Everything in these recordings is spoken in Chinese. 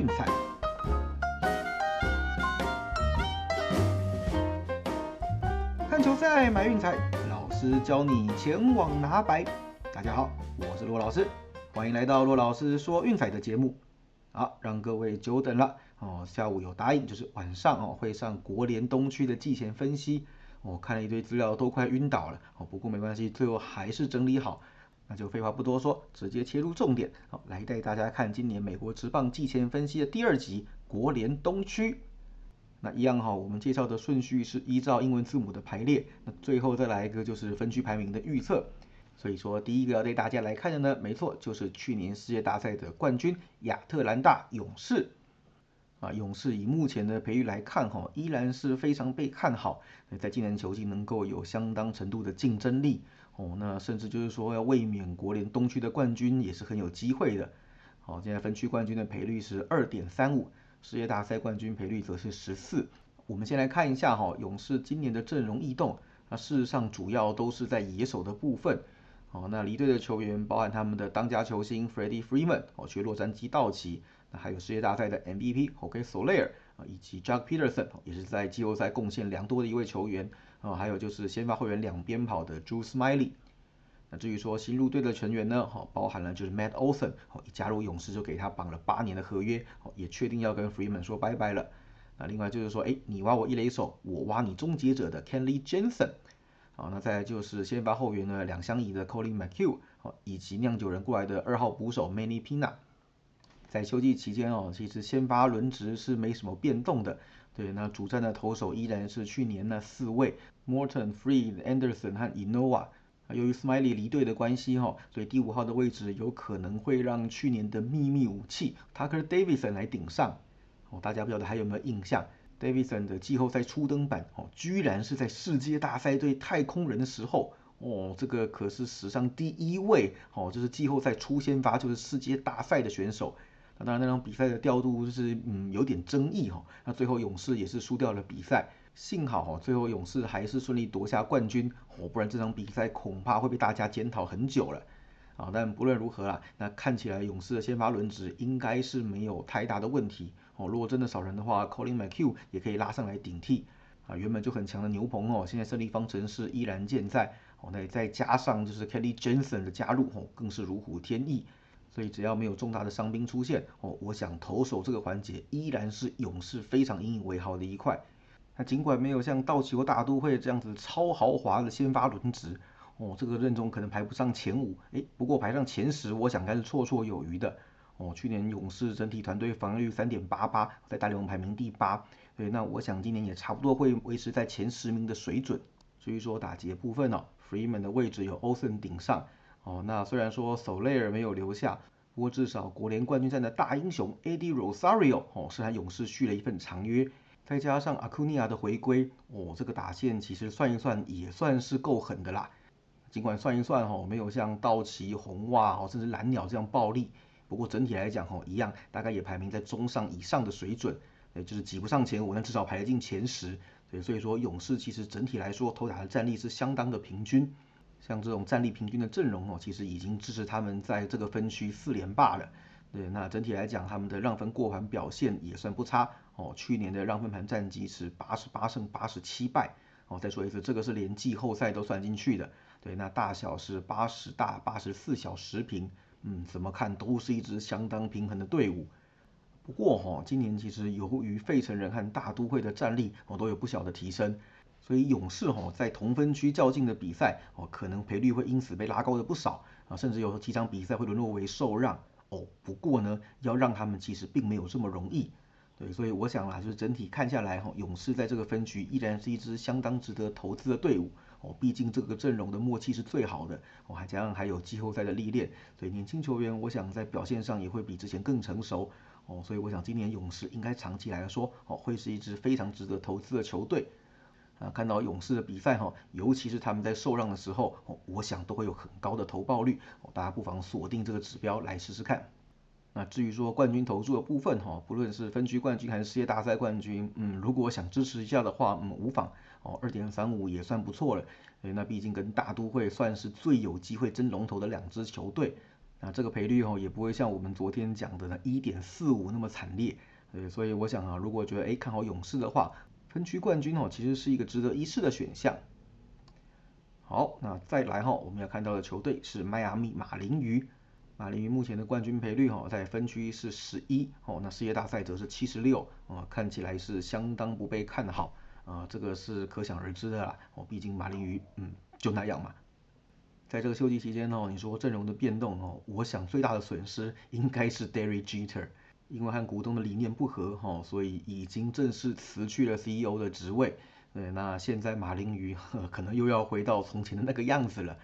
运彩。看球赛买运彩，老师教你前往拿白。大家好，我是罗老师，欢迎来到罗老师说运彩的节目。好，让各位久等了哦。下午有答应，就是晚上哦会上国联东区的季前分析。我看了一堆资料，都快晕倒了哦。不过没关系，最后还是整理好。那就废话不多说，直接切入重点。好，来带大家看今年美国职棒季前分析的第二集国联东区。那一样哈，我们介绍的顺序是依照英文字母的排列。那最后再来一个就是分区排名的预测。所以说，第一个要带大家来看的呢，没错，就是去年世界大赛的冠军亚特兰大勇士。啊，勇士以目前的培育来看，哈，依然是非常被看好，在今年球季能够有相当程度的竞争力。哦，那甚至就是说要卫冕国联东区的冠军也是很有机会的。好，现在分区冠军的赔率是二点三五，世界大赛冠军赔率则是十四。我们先来看一下哈，勇士今年的阵容异动，那事实上主要都是在野手的部分。哦，那离队的球员包含他们的当家球星 Freddie Freeman 哦，去洛杉矶道奇，那还有世界大赛的 MVP OK Soler 啊，以及 Jack Peterson 也是在季后赛贡献良多的一位球员啊，还有就是先发后援两边跑的 Drew Smiley。那至于说新入队的成员呢，哈，包含了就是 Matt Olson 哦，一加入勇士就给他绑了八年的合约，哦，也确定要跟 Freeman 说拜拜了。那另外就是说，哎，你挖我一垒手，我挖你终结者的 Kenley Jensen。好，那再就是先发后援的，两相宜的 Colin McHugh，好，以及酿酒人过来的二号捕手 Manny Pina。在秋季期间哦，其实先发轮值是没什么变动的。对，那主战的投手依然是去年那四位：Morton、Free、Anderson 和 Inoa。由于 Smiley 离队的关系哈，所以第五号的位置有可能会让去年的秘密武器 Tucker Davidson 来顶上。哦，大家不晓得还有没有印象？Davidson 的季后赛初登板哦，居然是在世界大赛对太空人的时候哦，这个可是史上第一位哦，就是季后赛初先发就是世界大赛的选手。那当然那场比赛的调度就是嗯有点争议哈，那最后勇士也是输掉了比赛，幸好哈最后勇士还是顺利夺下冠军哦，不然这场比赛恐怕会被大家检讨很久了。啊，但不论如何啦，那看起来勇士的先发轮值应该是没有太大的问题哦。如果真的少人的话，Colin m c h u g 也可以拉上来顶替啊。原本就很强的牛棚哦，现在胜利方程式依然健在哦。那再加上就是 Kelly Jensen 的加入哦，更是如虎添翼。所以只要没有重大的伤兵出现哦，我想投手这个环节依然是勇士非常引以为豪的一块。那尽管没有像道奇或大都会这样子超豪华的先发轮值。哦，这个任中可能排不上前五，诶，不过排上前十，我想该是绰绰有余的。哦，去年勇士整体团队防御率三点八八，在大联盟排名第八，对，那我想今年也差不多会维持在前十名的水准。至于说打劫部分呢，Freeman 的位置有 Olsen 顶上，哦，那虽然说 Soler 没有留下，不过至少国联冠军战的大英雄 AD Rosario 哦是和勇士续了一份长约，再加上 Acuna 的回归，哦，这个打线其实算一算也算是够狠的啦。尽管算一算哈，没有像道奇、红袜哦，甚至蓝鸟这样暴力，不过整体来讲哈，一样大概也排名在中上以上的水准，也，就是挤不上前五，但至少排得进前十。对，所以说勇士其实整体来说投打的战力是相当的平均，像这种战力平均的阵容哦，其实已经支持他们在这个分区四连霸了。对，那整体来讲，他们的让分过盘表现也算不差哦，去年的让分盘战绩是八十八胜八十七败。哦，再说一次，这个是连季后赛都算进去的。对，那大小是八十大八十四小十平，嗯，怎么看都是一支相当平衡的队伍。不过哈，今年其实由于费城人和大都会的战力哦都有不小的提升，所以勇士哈在同分区较劲的比赛哦，可能赔率会因此被拉高了不少啊，甚至有几场比赛会沦落为受让哦。不过呢，要让他们其实并没有这么容易。对，所以我想啦，就是整体看下来哈，勇士在这个分区依然是一支相当值得投资的队伍。哦，毕竟这个阵容的默契是最好的，哦，还加上还有季后赛的历练，所以年轻球员我想在表现上也会比之前更成熟，哦，所以我想今年勇士应该长期来说，哦，会是一支非常值得投资的球队。啊，看到勇士的比赛哈，尤其是他们在受让的时候，我想都会有很高的投报率，大家不妨锁定这个指标来试试看。那至于说冠军投注的部分哈，不论是分区冠军还是世界大赛冠军，嗯，如果想支持一下的话，嗯，无妨哦，二点三五也算不错了。那毕竟跟大都会算是最有机会争龙头的两支球队。那这个赔率哦也不会像我们昨天讲的呢一点四五那么惨烈。对，所以我想啊，如果觉得哎看好勇士的话，分区冠军哦其实是一个值得一试的选项。好，那再来哈，我们要看到的球队是迈阿密马林鱼。马林鱼目前的冠军赔率哈，在分区是十一哦，那世界大赛则是七十六啊，看起来是相当不被看好啊，这个是可想而知的啦哦，毕竟马林鱼嗯就那样嘛。在这个休季期间哦，你说阵容的变动哦，我想最大的损失应该是 Derry Jeter，因为和股东的理念不合哈，所以已经正式辞去了 CEO 的职位。对，那现在马林鱼可能又要回到从前的那个样子了。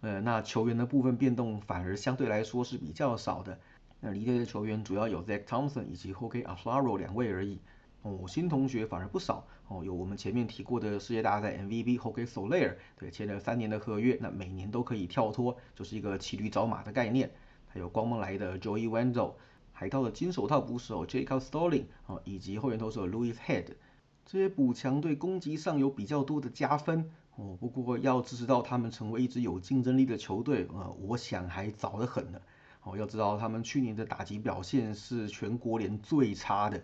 呃，那球员的部分变动反而相对来说是比较少的。那离队的球员主要有 Zach Thompson 以及 Jorge Alfaro 两位而已。哦，新同学反而不少。哦，有我们前面提过的世界大赛 MVP Jorge Soler，对，签了三年的合约，那每年都可以跳脱，就是一个骑驴找马的概念。还有光芒来的 Joey Wendell，海盗的金手套捕手 Jacob Stalling，哦，以及后援投手 Louis Head。这些补强对攻击上有比较多的加分哦，不过要支持到他们成为一支有竞争力的球队，呃，我想还早得很呢。哦，要知道他们去年的打击表现是全国联最差的，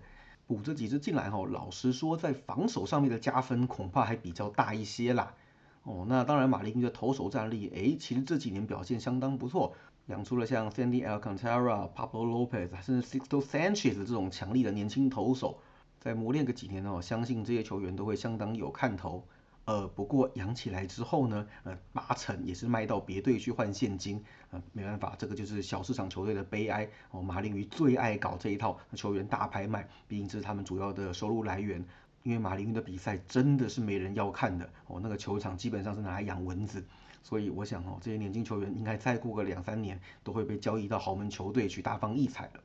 补这几支进来哈，老实说在防守上面的加分恐怕还比较大一些啦。哦，那当然马林的投手战力，哎，其实这几年表现相当不错，养出了像 Sandy Alcantara、Pablo Lopez，甚至 Sixto Sanchez 这种强力的年轻投手。再磨练个几年哦，相信这些球员都会相当有看头。呃，不过养起来之后呢，呃，八成也是卖到别队去换现金。呃，没办法，这个就是小市场球队的悲哀。哦，马林鱼最爱搞这一套球员大拍卖，毕竟这是他们主要的收入来源。因为马林鱼的比赛真的是没人要看的哦，那个球场基本上是拿来养蚊子。所以我想哦，这些年轻球员应该再过个两三年，都会被交易到豪门球队去大放异彩了。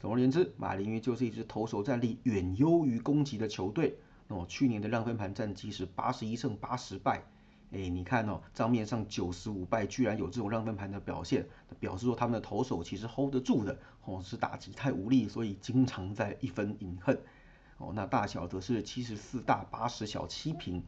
总而言之，马林鱼就是一支投手战力远优于攻击的球队。哦，去年的让分盘战绩是八十一胜八十败。哎，你看哦，账面上九十五败，居然有这种让分盘的表现，表示说他们的投手其实 hold 得住的。哦，是打击太无力，所以经常在一分饮恨。哦，那大小则是七十四大八十小七平。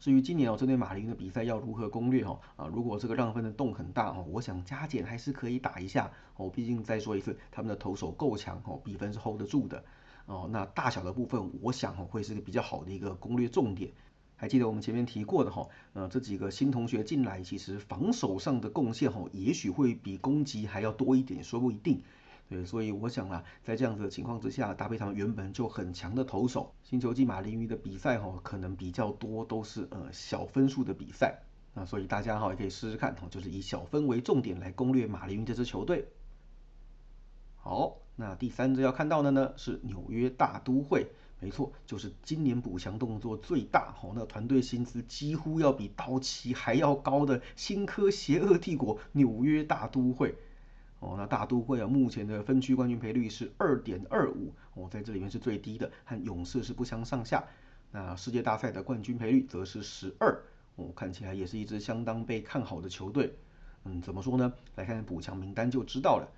至于今年哦，针对马林的比赛要如何攻略哦？啊，如果这个让分的洞很大哦，我想加减还是可以打一下哦。毕竟再说一次，他们的投手够强哦，比分是 hold 得住的哦。那大小的部分，我想哦会是个比较好的一个攻略重点。还记得我们前面提过的哈，呃，这几个新同学进来，其实防守上的贡献哦，也许会比攻击还要多一点，说不一定。对，所以我想啊，在这样子的情况之下，搭配他们原本就很强的投手，星球季马林鱼的比赛哈，可能比较多都是呃小分数的比赛，那所以大家哈也可以试试看哈，就是以小分为重点来攻略马林鱼这支球队。好，那第三支要看到的呢是纽约大都会，没错，就是今年补强动作最大哈，那团队薪资几乎要比道奇还要高的新科邪恶帝国纽约大都会。哦，那大都会啊，目前的分区冠军赔率是二点二五，哦，在这里面是最低的，和勇士是不相上下。那世界大赛的冠军赔率则是十二，哦，看起来也是一支相当被看好的球队。嗯，怎么说呢？来看看补强名单就知道了。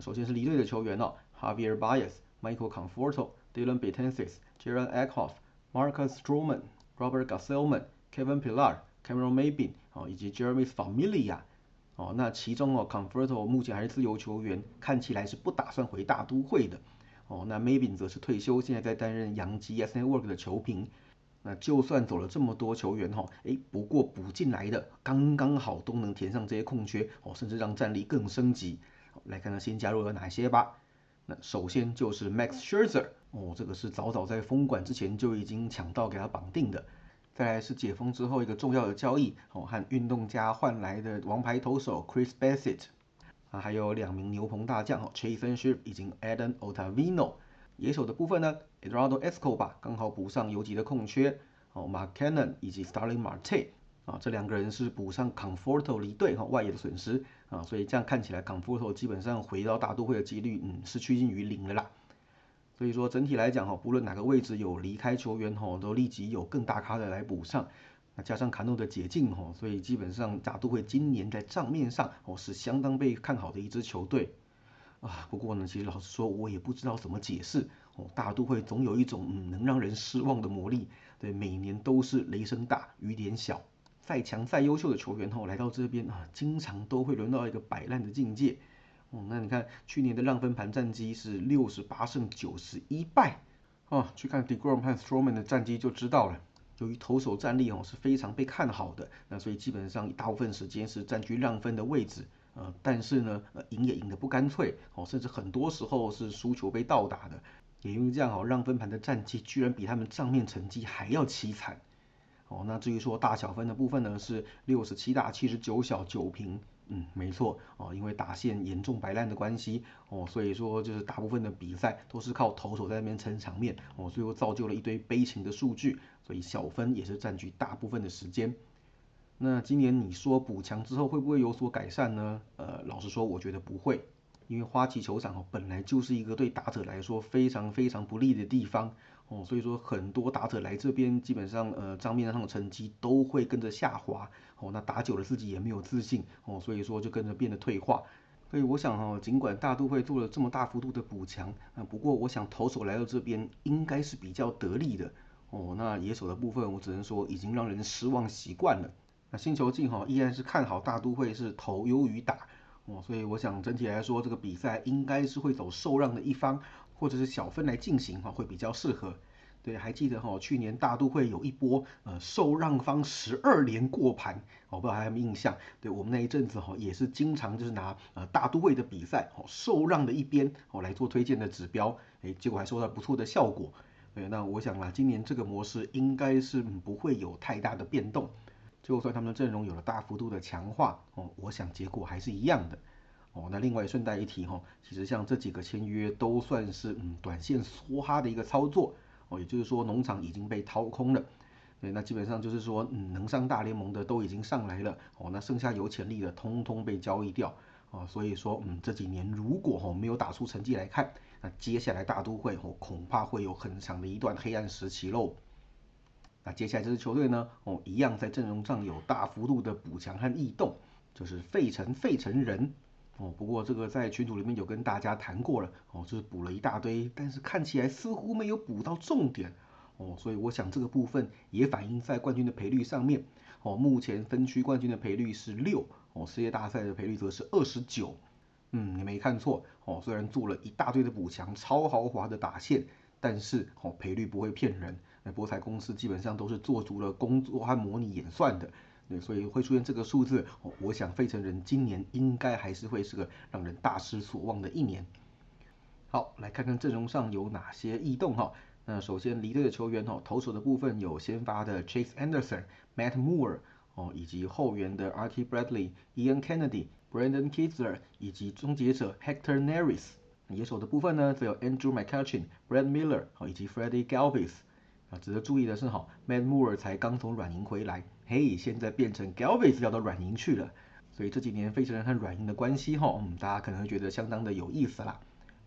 首先是离队的球员哦，Javier Baez、Michael Conforto、Dylan Betances、Jared Eckhoff、Marcus Stroman、Robert Gasselman、Kevin Pillar、Cameron Maybin 哦，以及 Jeremy Familia。哦，那其中哦，Conforto 目前还是自由球员，看起来是不打算回大都会的。哦，那 Maybin 则是退休，现在在担任洋基 S Network 的球评。那就算走了这么多球员哈，诶，不过补进来的刚刚好都能填上这些空缺哦，甚至让战力更升级。来看看新加入了哪些吧。那首先就是 Max Scherzer，哦，这个是早早在封馆之前就已经抢到给他绑定的。再来是解封之后一个重要的交易哦，和运动家换来的王牌投手 Chris Bassett 啊，还有两名牛棚大将哦，Chase n s h i p 以及 Adam Ottavino。野手的部分呢，Eduardo Escobar 刚好补上游击的空缺哦，Mark Cannon 以及 Starling Marte 啊，这两个人是补上 Conforto 离队哈外野的损失啊，所以这样看起来 Conforto 基本上回到大都会的几率嗯是趋近于零的啦。所以说整体来讲哈，不论哪个位置有离开球员哈，都立即有更大咖的来补上。那加上卡诺的解禁哈，所以基本上大都会今年在账面上哦是相当被看好的一支球队啊。不过呢，其实老实说，我也不知道怎么解释哦。大都会总有一种嗯能让人失望的魔力，对，每年都是雷声大雨点小。再强再优秀的球员吼来到这边啊，经常都会轮到一个摆烂的境界。哦，那你看去年的让分盘战绩是六十八胜九十一败。哦，去看 Degrom 和 Stroman 的战绩就知道了。由于投手战力哦是非常被看好的，那所以基本上大部分时间是占据让分的位置。呃，但是呢，呃，赢也赢得不干脆。哦，甚至很多时候是输球被倒打的。也因为这样哦，让分盘的战绩居然比他们账面成绩还要凄惨。哦，那至于说大小分的部分呢，是六十七大七十九小九平。嗯，没错哦，因为打线严重白烂的关系哦，所以说就是大部分的比赛都是靠投手在那边撑场面哦，最后造就了一堆悲情的数据，所以小分也是占据大部分的时间。那今年你说补强之后会不会有所改善呢？呃，老实说，我觉得不会，因为花旗球场哦本来就是一个对打者来说非常非常不利的地方。哦，所以说很多打者来这边，基本上呃账面上的成绩都会跟着下滑。哦，那打久了自己也没有自信。哦，所以说就跟着变得退化。所以我想哈，尽管大都会做了这么大幅度的补强，啊，不过我想投手来到这边应该是比较得力的。哦，那野手的部分我只能说已经让人失望习惯了。那星球镜哈依然是看好大都会是投优于打。哦，所以我想整体来说这个比赛应该是会走受让的一方。或者是小分来进行哈，会比较适合。对，还记得哈，去年大都会有一波呃受让方十二连过盘，我不知道还有没有印象？对我们那一阵子哈，也是经常就是拿呃大都会的比赛哦受让的一边哦来做推荐的指标，哎，结果还收到不错的效果。对，那我想啦，今年这个模式应该是不会有太大的变动，就算他们的阵容有了大幅度的强化哦，我想结果还是一样的。哦，那另外顺带一提哈，其实像这几个签约都算是嗯短线梭哈的一个操作哦，也就是说农场已经被掏空了，对，那基本上就是说嗯能上大联盟的都已经上来了哦，那剩下有潜力的通通被交易掉啊，所以说嗯这几年如果哈没有打出成绩来看，那接下来大都会哦恐怕会有很长的一段黑暗时期喽。那接下来这支球队呢哦一样在阵容上有大幅度的补强和异动，就是费城费城人。哦，不过这个在群组里面有跟大家谈过了，哦，就是补了一大堆，但是看起来似乎没有补到重点，哦，所以我想这个部分也反映在冠军的赔率上面，哦，目前分区冠军的赔率是六，哦，世界大赛的赔率则是二十九，嗯，你没看错，哦，虽然做了一大堆的补强，超豪华的打线，但是哦，赔率不会骗人，那博彩公司基本上都是做足了工作和模拟演算的。对，所以会出现这个数字，我想费城人今年应该还是会是个让人大失所望的一年。好，来看看阵容上有哪些异动哈。那首先离队的球员哦，投手的部分有先发的 Chase Anderson、Matt Moore 哦，以及后援的 r k i Bradley、Ian Kennedy、Brandon Kitzler 以及终结者 Hector Neris。野手的部分呢，则有 Andrew McCutchen、Brad Miller 哦，以及 Freddie Galvis。啊，值得注意的是哈，Matt Moore 才刚从软银回来。嘿，现在变成 Galvez 要到软银去了，所以这几年费城人和软银的关系哈，嗯，大家可能会觉得相当的有意思啦。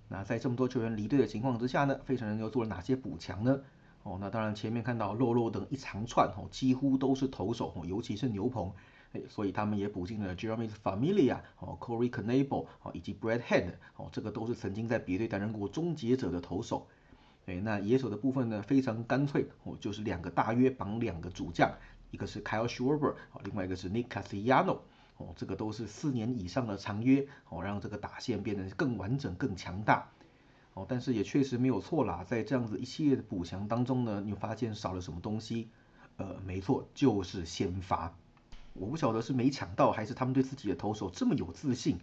那在这么多球员离队的情况之下呢，费城人又做了哪些补强呢？哦，那当然前面看到洛洛等一长串哦，几乎都是投手哦，尤其是牛棚，哎，所以他们也补进了 Jeremy Familia 哦，Corey c a n a b l e 哦，以及 Brad Hand 哦，这个都是曾经在别队担任过终结者的投手。哎，那野手的部分呢，非常干脆哦，就是两个大约绑两个主将。一个是 Kyle Schwarber，哦，另外一个是 Nick Castellano，哦，这个都是四年以上的长约，哦，让这个打线变得更完整、更强大，哦，但是也确实没有错啦，在这样子一系列的补强当中呢，你发现少了什么东西？呃，没错，就是先发。我不晓得是没抢到，还是他们对自己的投手这么有自信。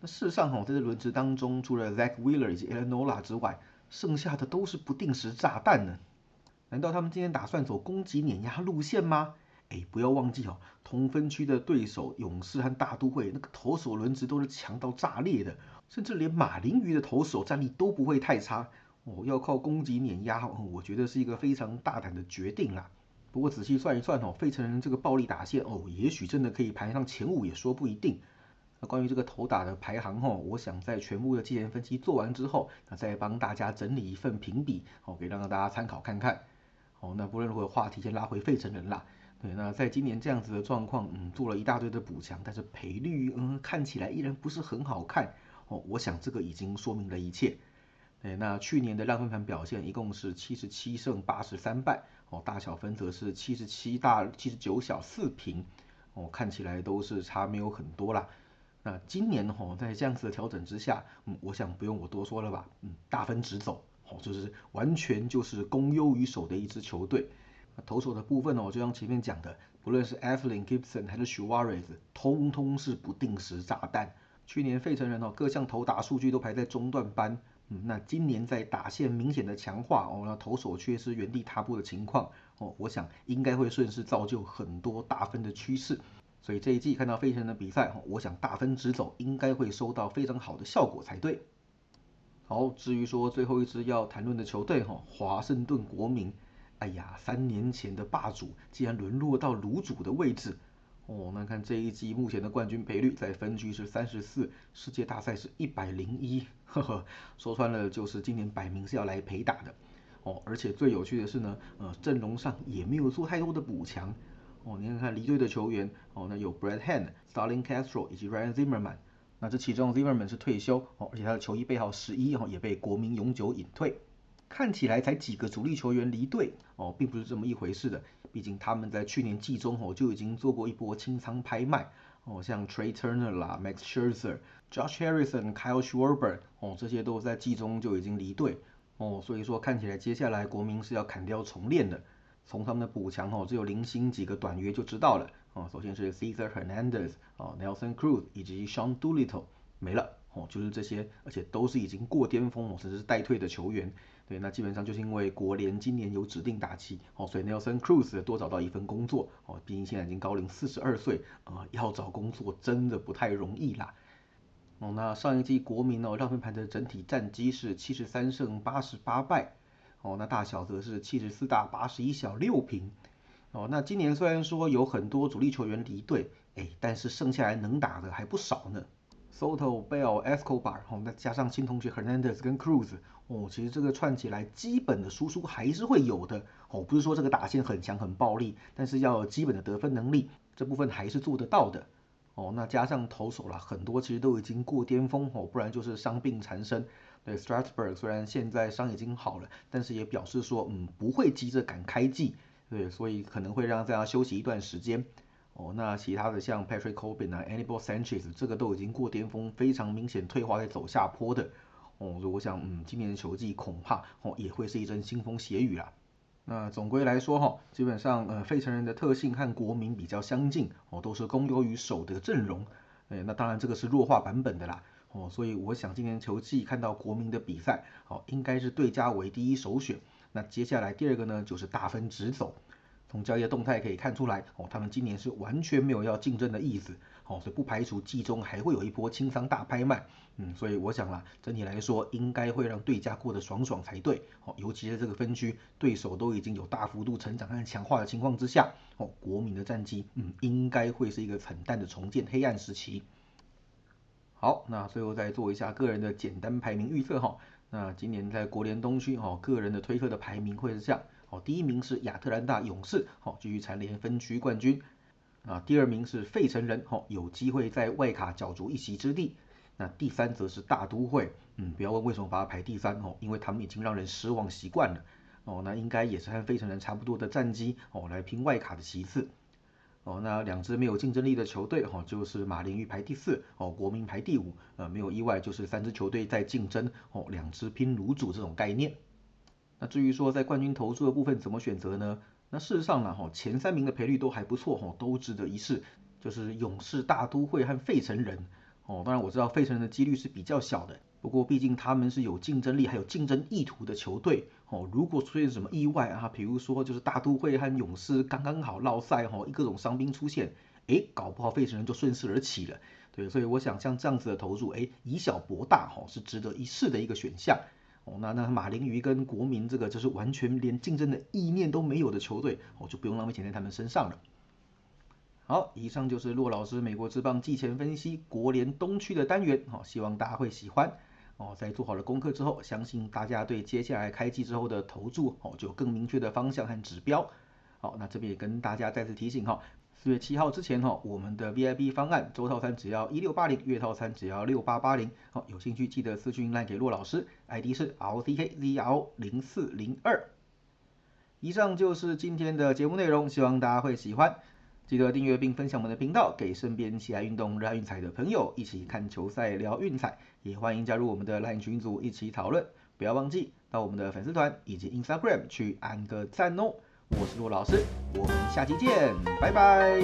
那事实上，哈，在这轮值当中，除了 Zach Wheeler 以及 Elenola 之外，剩下的都是不定时炸弹呢。难道他们今天打算走攻击碾压路线吗？哎，不要忘记哦，同分区的对手勇士和大都会那个投手轮值都是强到炸裂的，甚至连马林鱼的投手战力都不会太差哦。要靠攻击碾压，我觉得是一个非常大胆的决定啦。不过仔细算一算哦，费城人这个暴力打线哦，也许真的可以排上前五，也说不一定。那关于这个投打的排行哦，我想在全部的季前分析做完之后，那再帮大家整理一份评比哦，给让大家参考看看。哦，那不论如何，话题先拉回费城人啦。对，那在今年这样子的状况，嗯，做了一大堆的补强，但是赔率，嗯，看起来依然不是很好看哦。我想这个已经说明了一切。对，那去年的让分盘表现一共是七十七胜八十三败，哦，大小分则是七十七大七十九小四平，哦，看起来都是差没有很多啦。那今年哦，在这样子的调整之下，嗯，我想不用我多说了吧，嗯，大分直走，哦，就是完全就是攻优于守的一支球队。投手的部分哦，就像前面讲的，不论是 Evelyn Gibson 还是 Suarez，通通是不定时炸弹。去年费城人哦，各项投打数据都排在中段班，嗯，那今年在打线明显的强化哦，那投手却是原地踏步的情况哦，我想应该会顺势造就很多大分的趋势。所以这一季看到费城人的比赛，我想大分直走应该会收到非常好的效果才对。好，至于说最后一支要谈论的球队哈，华盛顿国民。哎呀，三年前的霸主竟然沦落到卤主的位置哦！那看这一季目前的冠军赔率在分区是三十四，世界大赛是一百零一，呵呵，说穿了就是今年摆明是要来陪打的哦！而且最有趣的是呢，呃，阵容上也没有做太多的补强哦。你看看离队的球员哦，那有 Brad Hand、Starling Castro 以及 Ryan Zimmerman，那这其中 Zimmerman 是退休哦，而且他的球衣背号十一哦也被国民永久隐退。看起来才几个主力球员离队哦，并不是这么一回事的。毕竟他们在去年季中哦就已经做过一波清仓拍卖哦，像 Trey Turner 啦、Max Scherzer、Josh Harrison、Kyle Schwarber 哦，这些都在季中就已经离队哦。所以说看起来接下来国民是要砍掉重练的。从他们的补强哦，只有零星几个短约就知道了哦。首先是 Cesar Hernandez 哦，Nelson Cruz 以及 Sean Doolittle 没了哦，就是这些，而且都是已经过巅峰甚至是待退的球员。对，那基本上就是因为国联今年有指定打击，哦，所以 Nelson Cruz 多找到一份工作，哦，毕竟现在已经高龄四十二岁，啊，要找工作真的不太容易啦。哦，那上一季国民哦让分盘的整体战绩是七十三胜八十八败，哦，那大小则是七十四大八十一小六平，哦，那今年虽然说有很多主力球员离队，哎，但是剩下来能打的还不少呢。Soto、Bell、Escobar，哦，再加上新同学 Hernandez 跟 Cruz，哦，其实这个串起来，基本的输出还是会有的，哦，不是说这个打线很强很暴力，但是要有基本的得分能力，这部分还是做得到的，哦，那加上投手啦，很多其实都已经过巅峰，哦，不然就是伤病缠身。对，Strasburg 虽然现在伤已经好了，但是也表示说，嗯，不会急着赶开季，对，所以可能会让大家休息一段时间。哦，那其他的像 Patrick Corbin 啊，Anibal Sanchez，这个都已经过巅峰，非常明显退化在走下坡的。哦，我想，嗯，今年的球季恐怕哦也会是一阵腥风血雨啦。那总归来说哈，基本上呃费城人的特性和国民比较相近，哦都是攻优于守的阵容。哎，那当然这个是弱化版本的啦。哦，所以我想今年球季看到国民的比赛，哦应该是对家为第一首选。那接下来第二个呢，就是大分直走。从交易的动态可以看出来，哦，他们今年是完全没有要竞争的意思，哦，所以不排除季中还会有一波清仓大拍卖，嗯，所以我想啦，整体来说应该会让对家过得爽爽才对，哦，尤其在这个分区对手都已经有大幅度成长和强化的情况之下，哦，国民的战绩，嗯，应该会是一个很淡的重建黑暗时期。好，那最后再做一下个人的简单排名预测哈，那今年在国联东区，哦，个人的推测的排名会是这样。哦，第一名是亚特兰大勇士，好，继续蝉联分区冠军。啊，第二名是费城人，好，有机会在外卡角逐一席之地。那第三则是大都会，嗯，不要问为什么把它排第三哦，因为他们已经让人失望习惯了。哦，那应该也是和费城人差不多的战绩，哦，来拼外卡的席次。哦，那两支没有竞争力的球队，哈，就是马林鱼排第四，哦，国民排第五。呃，没有意外，就是三支球队在竞争，哦，两支拼卤煮这种概念。那至于说在冠军投注的部分怎么选择呢？那事实上呢，哈前三名的赔率都还不错，哈都值得一试。就是勇士、大都会和费城人，哦，当然我知道费城人的几率是比较小的，不过毕竟他们是有竞争力还有竞争意图的球队，哦，如果出现什么意外啊，比如说就是大都会和勇士刚刚好落赛，哈，各种伤兵出现，哎，搞不好费城人就顺势而起了，对，所以我想像这样子的投注，哎，以小博大，哈，是值得一试的一个选项。那那马林鱼跟国民这个就是完全连竞争的意念都没有的球队，哦，就不用浪费钱在他们身上了。好，以上就是骆老师美国之棒季前分析国联东区的单元，好，希望大家会喜欢。哦，在做好了功课之后，相信大家对接下来开季之后的投注，哦，就有更明确的方向和指标。好，那这边也跟大家再次提醒哈。四月七号之前哈，我们的 VIP 方案周套餐只要一六八零，月套餐只要六八八零。好，有兴趣记得私讯来给骆老师，ID 是 LCKZR 零四零二。以上就是今天的节目内容，希望大家会喜欢。记得订阅并分享我们的频道，给身边喜爱运动、热爱运彩的朋友一起看球赛、聊运彩。也欢迎加入我们的 LINE 群组一起讨论。不要忘记到我们的粉丝团以及 Instagram 去按个赞哦。我是骆老师，我们下期见，拜拜。